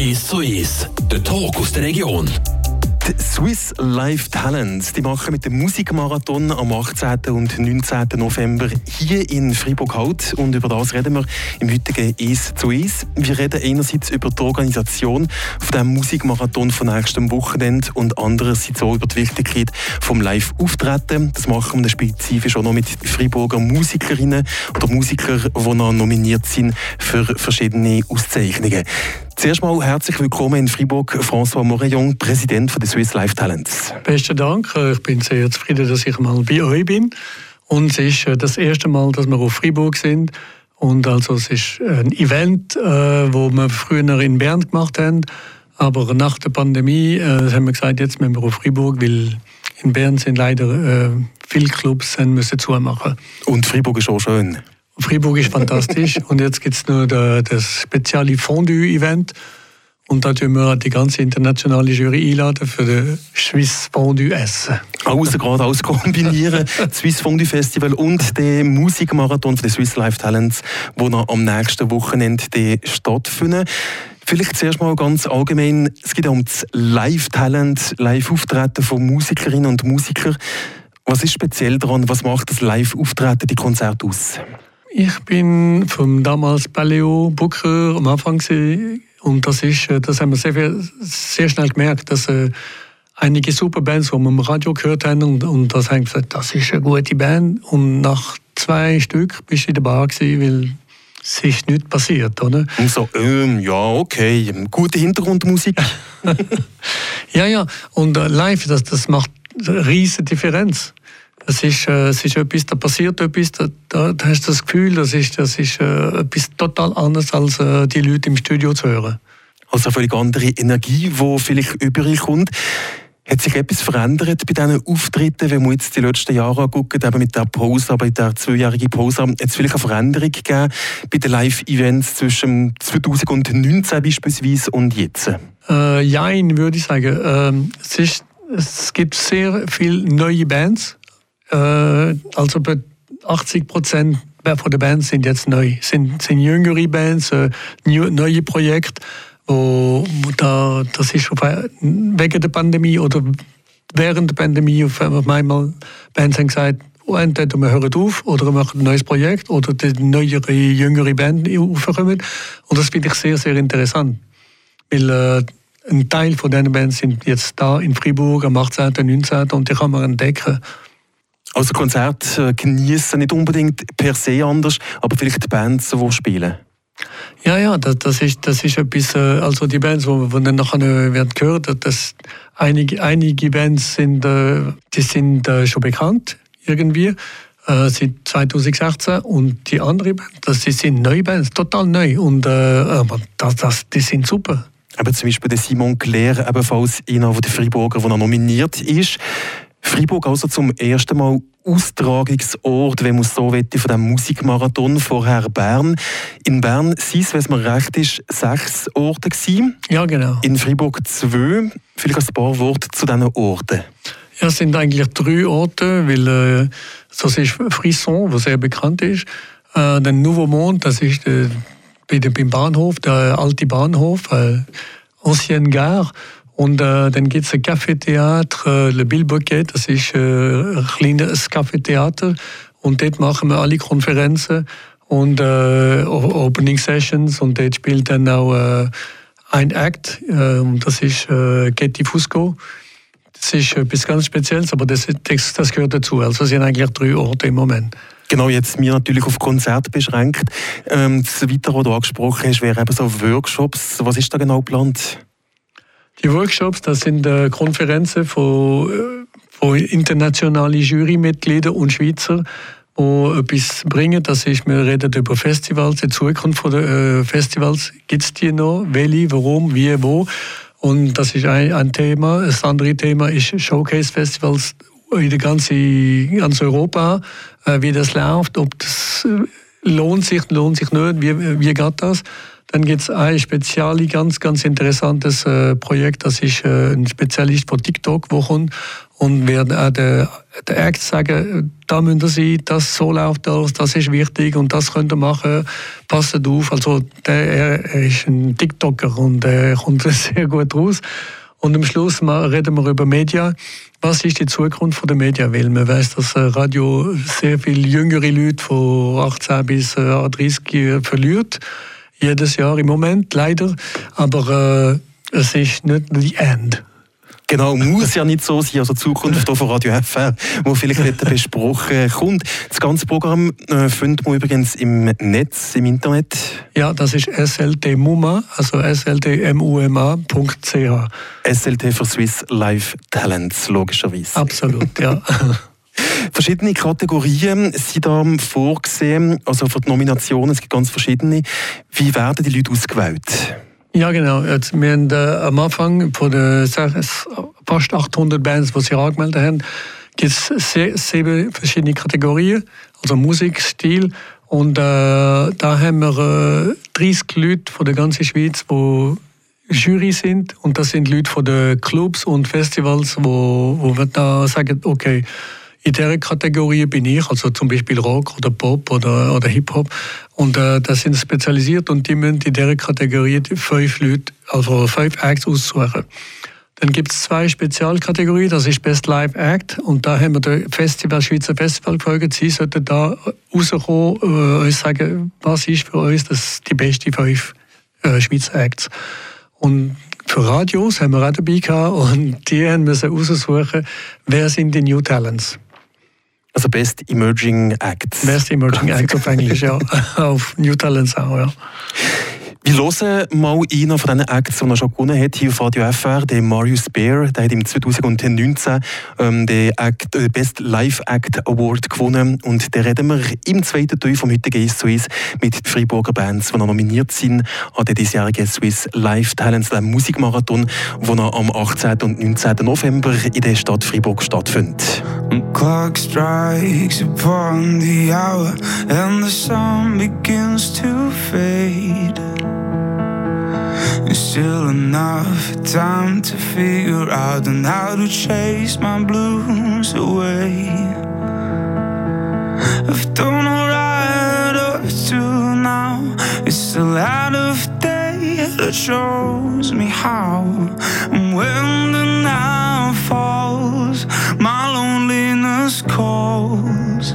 1 zu 1, der Talk aus der Region. Die Swiss Live Talents die machen mit dem Musikmarathon am 18. und 19. November hier in Fribourg Halt. Und über das reden wir im heutigen «Es zu Es». Wir reden einerseits über die Organisation von dem Musikmarathon von nächstem Wochenende und andererseits auch über die Wichtigkeit vom Live-Auftreten. Das machen wir spezifisch auch noch mit Friburger Musikerinnen oder Musikern, die noch nominiert sind für verschiedene Auszeichnungen. Zuerst mal herzlich willkommen in Fribourg, François Morillon, Präsident der Swiss Life Talents. Besten Dank. Ich bin sehr zufrieden, dass ich mal bei euch bin. Und es ist äh, das erste Mal, dass wir auf Fribourg sind. Und also es ist ein Event, äh, wo wir früher in Bern gemacht haben. Aber nach der Pandemie äh, haben wir gesagt, jetzt müssen wir auf Fribourg, weil in Bern sind leider äh, viele Clubs müssen zumachen. Und Fribourg ist auch schön. Fribourg ist fantastisch und jetzt gibt es nur das spezielle Fondue-Event. Und da tun wir die ganze internationale Jury einladen für das Swiss Fondue Essen. Also gerade alles kombinieren. das Swiss Fondue Festival und der Musikmarathon für die Swiss Life Talents, wo noch am nächsten Wochenende stattfinden. Vielleicht zuerst mal ganz allgemein, es geht um das Live-Talent, Live-Auftreten von Musikerinnen und Musikern. Was ist speziell daran? Was macht das Live-Auftreten, die Konzerte aus? Ich bin vom damals Paleo Booker am Anfang und das ist, äh, das haben wir sehr, sehr schnell gemerkt, dass äh, einige super Bands, die wir im Radio gehört haben und, und das haben gesagt, das ist eine gute Band und nach zwei Stück bist du in der Bar gewesen, weil es ist nichts passiert, oder? Und so, ähm, ja, okay, gute Hintergrundmusik. ja, ja, und äh, live, das, das macht eine riesige Differenz. Es ist, äh, es ist etwas, da passiert etwas, da, da, da hast du das Gefühl, das ist, das ist äh, etwas total anderes, als äh, die Leute im Studio zu hören. Also eine völlig andere Energie, die vielleicht überkommt. Hat sich etwas verändert bei diesen Auftritten, wenn wir jetzt die letzten Jahre angucken, eben mit der Pause, aber in der zweijährigen Pause, hat es vielleicht eine Veränderung gegeben bei den Live-Events zwischen 2019 beispielsweise und jetzt? Äh, Jein, würde ich sagen. Ähm, es, ist, es gibt sehr viele neue Bands, also 80 Prozent von der Bands sind jetzt neu, sind, sind jüngere Bands, äh, neue Projekte, wo, da, das ist wegen der Pandemie oder während der Pandemie auf einmal Bands haben gesagt, oh, entweder wir hören auf oder wir machen ein neues Projekt oder die neuere, jüngere Band aufkommen. Und das finde ich sehr, sehr interessant. Weil äh, ein Teil von diesen Bands sind jetzt da in Fribourg am 18. und 19. und die kann man entdecken. Also Konzert äh, genießen nicht unbedingt per se anders, aber vielleicht die Bands, die spielen. Ja, ja, das, das, ist, das ist etwas, äh, also die Bands, die, die dann nachher äh, werden gehört, das, einige, einige Bands sind, die sind schon bekannt irgendwie seit 2016 und die anderen Bands, das sind neue Bands, total neu und aber das, das, die sind super. Aber zum Beispiel der Simon Claire, ebenfalls einer der Freiburger, der nominiert ist. Freiburg also zum ersten Mal Austragungsort, wenn man so will, von dem Musikmarathon vorher Bern. In Bern sind es, wenn es mir recht ist, sechs Orte gewesen. Ja, genau. In Freiburg zwei. Vielleicht ein paar Worte zu diesen Orten. Ja, es sind eigentlich drei Orte, weil äh, das ist Frisson, was sehr bekannt ist. Äh, der Nouveau Monde, das ist äh, beim Bahnhof, der alte Bahnhof, äh, Ancienne Gare. Und äh, dann gibt es ein Café-Theater, äh, Le Bilboquet, das ist äh, ein kleines Café-Theater. Und dort machen wir alle Konferenzen und äh, Opening Sessions. Und dort spielt dann auch äh, ein Act, äh, das ist äh, Getty Fusco. Das ist etwas ganz Spezielles, aber das, das, das gehört dazu. Also es sind eigentlich drei Orte im Moment. Genau, jetzt mir natürlich auf Konzerte beschränkt. Ähm, das Weitere, was du angesprochen hast, wäre eben so Workshops. Was ist da genau geplant? Die Workshops, das sind äh, Konferenzen von, äh, von internationalen Jurymitgliedern und Schweizer, die etwas bringen. Das ist, wir reden über Festivals, die Zukunft der äh, Festivals. Gibt es die noch? Welche, warum, wie, wo? Und das ist ein, ein Thema. Das andere Thema ist Showcase-Festivals in ganzen, ganz Europa, äh, wie das läuft, ob das lohnt sich, lohnt sich nicht, wie, wie geht das? Dann gibt es ein speziell ganz, ganz interessantes äh, Projekt. Das ist äh, ein Spezialist von TikTok, wo kommt und wird auch der der Act sagen, da müsst ihr sein, das so läuft das, das ist wichtig und das könnt ihr machen, passt auf. Also der, er ist ein TikToker und er kommt sehr gut raus. Und am Schluss reden wir über Medien. Was ist die Zukunft der Medien? Weil man weiß, dass äh, Radio sehr viele jüngere Leute von 18 bis 30 äh, verliert. Jedes Jahr im Moment, leider. Aber äh, es ist nicht die End. Genau, muss ja nicht so sein. Also Zukunft hier von Radio FR, wo vielleicht nicht besprochen kommt. Das ganze Programm äh, findet man übrigens im Netz, im Internet. Ja, das ist sltmuma, also sltmuma.ch. SLT für Swiss Live Talents, logischerweise. Absolut, ja. Verschiedene Kategorien sind da vorgesehen, also für die Nominationen, es gibt ganz verschiedene. Wie werden die Leute ausgewählt? Ja, genau. Jetzt, wir haben äh, am Anfang von den fast 800 Bands, die sich angemeldet haben, gibt es sieben verschiedene Kategorien, also Musikstil. Und äh, da haben wir äh, 30 Leute von der ganzen Schweiz, die Jury sind. Und das sind Leute von den Clubs und Festivals, wo, wo wir da sagen, okay, in dieser Kategorie bin ich, also zum Beispiel Rock oder Pop oder, oder Hip-Hop. Und äh, das sind spezialisiert und die müssen in dieser Kategorie fünf Leute, also fünf Acts aussuchen. Dann gibt es zwei Spezialkategorien, das ist Best Live Act und da haben wir den Festival, Schweizer Festival gefragt, Sie sollten da rauskommen, äh, uns sagen, was ist für uns das, die beste fünf äh, Schweizer Acts. Und für Radios haben wir auch dabei gehabt und die haben müssen aussuchen, wer sind die New Talents. Also Best Emerging Acts. Best Emerging Acts auf Englisch, ja. auf New Talents auch, ja. Wir hören mal einen von diesen Acts, die er schon gewonnen hat, hier auf Radio FR, den Marius Bear. Der hat im 2019 ähm, den Act, äh, Best Live Act Award gewonnen. Und da reden wir im zweiten Teil vom heutigen «Ist Swiss» mit den Freiburger Bands, die nominiert sind an den diesjährigen Swiss Live Talents, dem Musikmarathon, der am 18. und 19. November in der Stadt Freiburg stattfindet. Clock strikes upon the hour and the sun begins to fade. Still enough time to figure out and how to chase my blues away. I've done alright up to now. It's the light of day that shows me how. And when the night falls, my loneliness calls.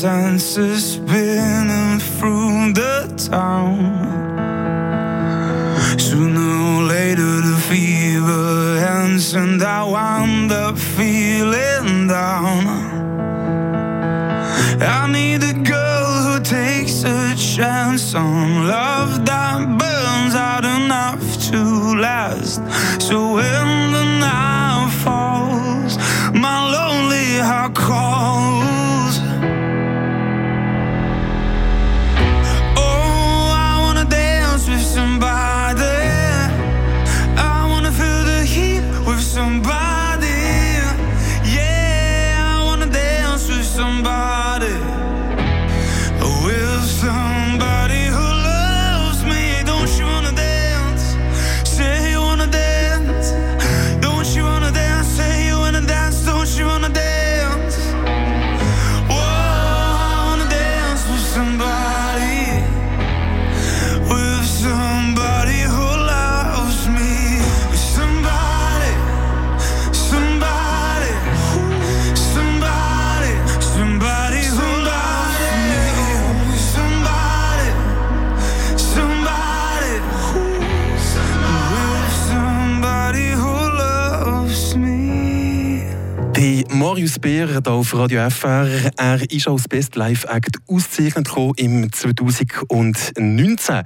senses. Beer hier auf Radio FR. Er ist als Best Live Act ausgezeichnet im 2019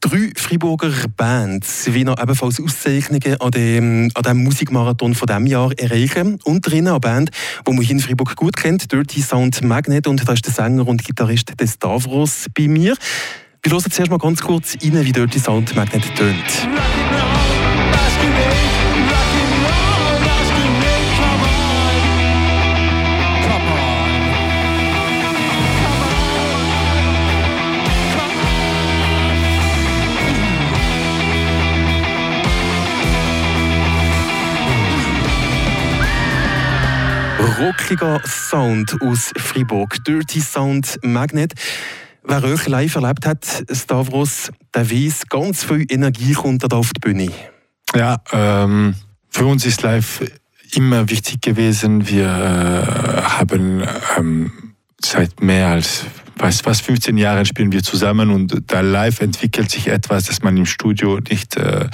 drei Freiburger Bands noch ebenfalls Auszeichnungen an dem, an dem Musikmarathon von diesem Jahr erreichen. Unter ihnen eine Band, die man hier in Freiburg gut kennt, Dirty Sound Magnet. Und da ist der Sänger und Gitarrist des Stavros bei mir. Wir hören zuerst mal ganz kurz rein, wie Dirty Sound Magnet tönt. Rockiger Sound aus Fribourg. Dirty Sound Magnet. Wer euch live erlebt hat, Stavros, der weiß, ganz viel Energie kommt da auf die Bühne. Ja, ähm, für uns ist live immer wichtig gewesen. Wir äh, haben ähm, seit mehr als weiß was 15 Jahren spielen wir zusammen und da live entwickelt sich etwas, das man im Studio nicht, äh,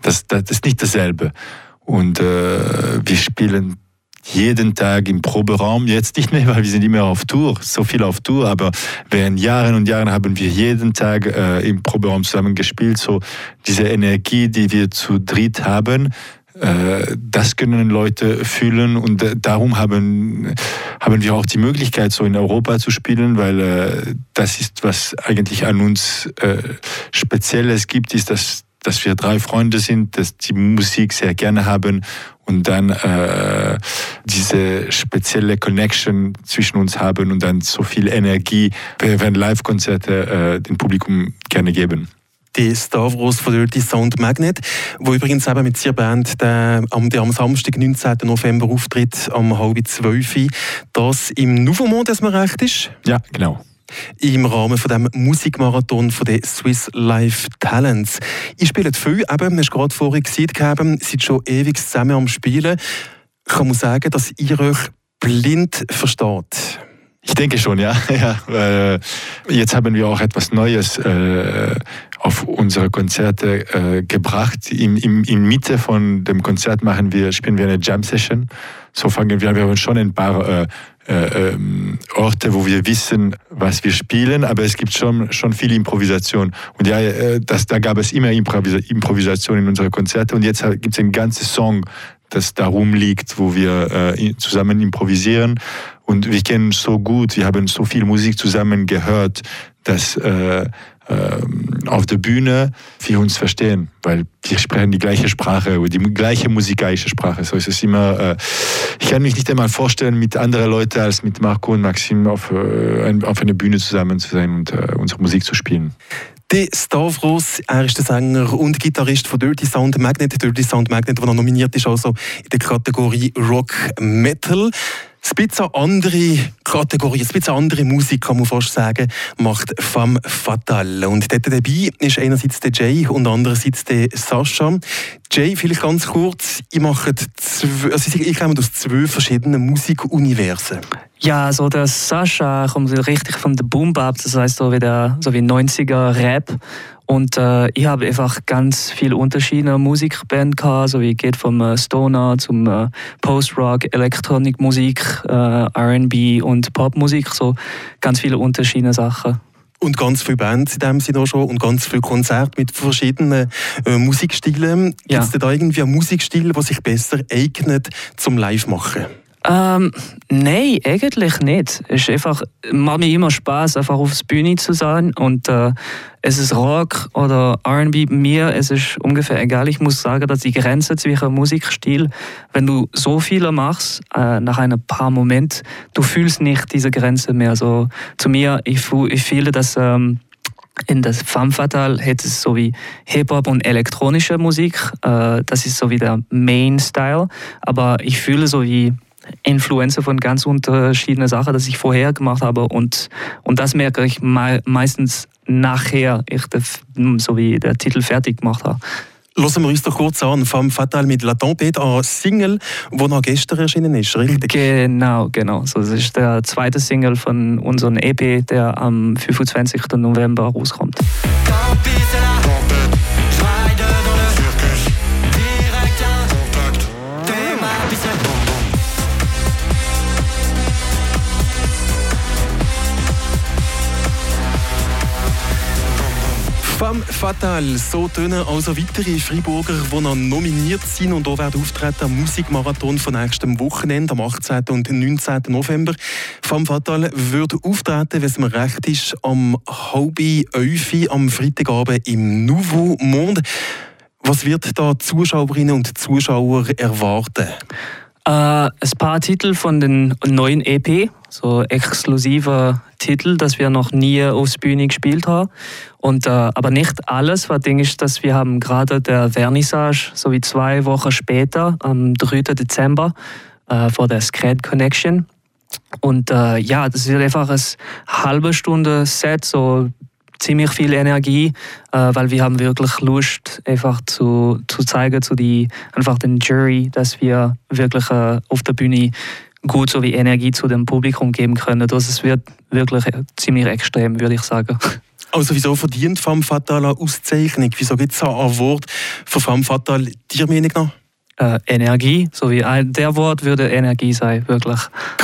das, das ist nicht dasselbe. Und äh, wir spielen jeden Tag im Proberaum. Jetzt nicht mehr, weil wir sind immer auf Tour, so viel auf Tour, aber während Jahren und Jahren haben wir jeden Tag äh, im Proberaum zusammen gespielt. So diese Energie, die wir zu dritt haben, äh, das können Leute fühlen und äh, darum haben, haben wir auch die Möglichkeit, so in Europa zu spielen, weil äh, das ist, was eigentlich an uns äh, Spezielles gibt, ist, dass dass wir drei Freunde sind, dass die Musik sehr gerne haben und dann äh, diese spezielle Connection zwischen uns haben und dann so viel Energie während Live-Konzerte äh, dem Publikum gerne geben die Stavros von Dirty Sound Magnet, wo übrigens eben mit ihrer Band der, am, der am Samstag, 19. November, auftritt, am halb zwölf. Das im Nouveau Monde, dass man recht ist? Ja, genau im Rahmen von dem Musikmarathon von der Swiss Life Talents. Ich spiele viel, eben, hast gerade vorhin gesehen, seid schon ewig zusammen am Spielen. Kann man sagen, dass ihr euch blind versteht? Ich denke schon, ja. ja. Jetzt haben wir auch etwas Neues äh, auf unsere Konzerte äh, gebracht. In, in, in Mitte von dem Konzert machen wir, spielen wir eine Jam Session. So fangen wir, wir haben schon ein paar äh, äh, ähm, Orte, wo wir wissen, was wir spielen, aber es gibt schon, schon viel Improvisation. Und ja, äh, das, da gab es immer Improvisa Improvisation in unseren Konzerten und jetzt gibt es einen ganzen Song, das darum liegt, wo wir äh, zusammen improvisieren. Und wir kennen so gut, wir haben so viel Musik zusammen gehört, dass äh, ähm, auf der Bühne wir uns verstehen, weil wir sprechen die gleiche Sprache die gleiche musikalische Sprache. So ist es immer. Äh, ich kann mich nicht einmal vorstellen, mit anderen Leuten als mit Marco und Maxim auf, äh, auf einer Bühne zusammen zu sein und äh, unsere Musik zu spielen. De Stavros, er ist der Sänger und Gitarrist von Dirty Sound Magnet. Dirty Sound Magnet, der nominiert ist also in der Kategorie Rock Metal. Ein bisschen andere Kategorie, ein bisschen andere Musik, kann man fast sagen, macht Femme Fatale. Und dort dabei ist einerseits der Jay und andererseits der Sascha. Jay, vielleicht ganz kurz, ihr macht zwei, also ich komme aus zwei verschiedenen Musikuniversen. Ja, also der Sascha kommt richtig von der Boom Bap, das heißt so wie der so wie 90er Rap und äh, ich habe einfach ganz viele verschiedene Musikbands gehabt, so wie geht vom äh, Stoner zum äh, Post-Rock, Elektronikmusik, äh, R&B und Popmusik, so ganz viele unterschiedliche Sachen. Und ganz viele Bands in dem Sinne auch schon und ganz viele Konzerte mit verschiedenen äh, Musikstilen. Gibt es ja. da irgendwie einen Musikstil, der sich besser eignet zum Live-Machen? Ähm, nein, eigentlich nicht. Es ist einfach, macht mir immer Spaß, einfach auf der Bühne zu sein. Und äh, es ist Rock oder RB. Mir es ist ungefähr egal. Ich muss sagen, dass die Grenze zwischen Musikstil, wenn du so viele machst, äh, nach ein paar Momenten, du fühlst nicht diese Grenze mehr. So, zu mir, ich, ich fühle, dass. Ähm, in das Femme Fatale hat es so wie Hip-Hop und elektronische Musik. Äh, das ist so wie der Main-Style. Aber ich fühle so wie Influencer von ganz unterschiedlichen Sachen, die ich vorher gemacht habe. Und, und das merke ich me meistens nachher, ich so wie der Titel fertig gemacht habe. Lassen wir uns doch kurz an, Femme Fatale mit La Tempête, ein Single, wo noch gestern erschienen ist, richtig? Genau, genau. So, das ist der zweite Single von unserem EP, der am 25. November rauskommt. Fatale, so tönen also weitere Freiburger, die noch nominiert sind und auch werden auftreten am Musikmarathon von nächstem Wochenende am 18. und 19. November. Femme fatale würde auftreten, wenn es mir recht ist, am halbe Öfi am Freitagabend im Nouveau Monde. Was wird da Zuschauerinnen und Zuschauer erwarten? Äh, ein paar Titel von den neuen EP, so exklusive Titel, das wir noch nie aufs Bühne gespielt haben. Und, äh, aber nicht alles, was Ding ist, dass wir haben gerade der Vernissage, so wie zwei Wochen später, am 3. Dezember, äh, vor der Scred Connection. Und äh, ja, das wird einfach ein halbe Stunde Set, so ziemlich viel Energie, äh, weil wir haben wirklich Lust, einfach zu, zu zeigen zu die, einfach den Jury, dass wir wirklich äh, auf der Bühne gut so wie Energie zu dem Publikum geben können. Das es wird wirklich ziemlich extrem, würde ich sagen. Also wieso verdient Femme Fatale eine Auszeichnung? Wieso gibt es ein Award für Femme Fatale, dir Meinung nach? Äh, Energie, so wie ein, der Wort würde Energie sein, wirklich.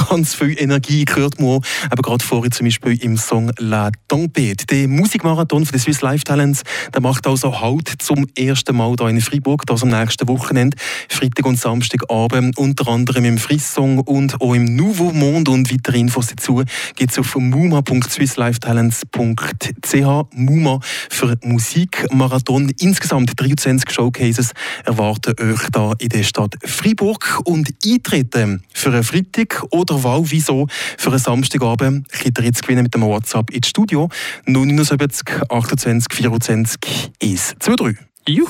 Ganz viel Energie gehört man aber gerade vorhin zum Beispiel im Song La Tempête. Der Musikmarathon von den Swiss Life Talents, der macht also halt zum ersten Mal hier in Freiburg, das am nächsten Wochenende, Freitag und Samstagabend, unter anderem im Frissong und auch im Nouveau Monde und weitere Infos dazu gibt es auf muma.swisslifetalents.ch Muma für Musikmarathon. Insgesamt 23 Showcases erwarten euch da in der Stadt Freiburg und eintreten für einen Freitag oder wieso für einen Samstagabend könnt ihr jetzt gewinnen mit dem WhatsApp ins Studio 079 28 24 123. Juhu!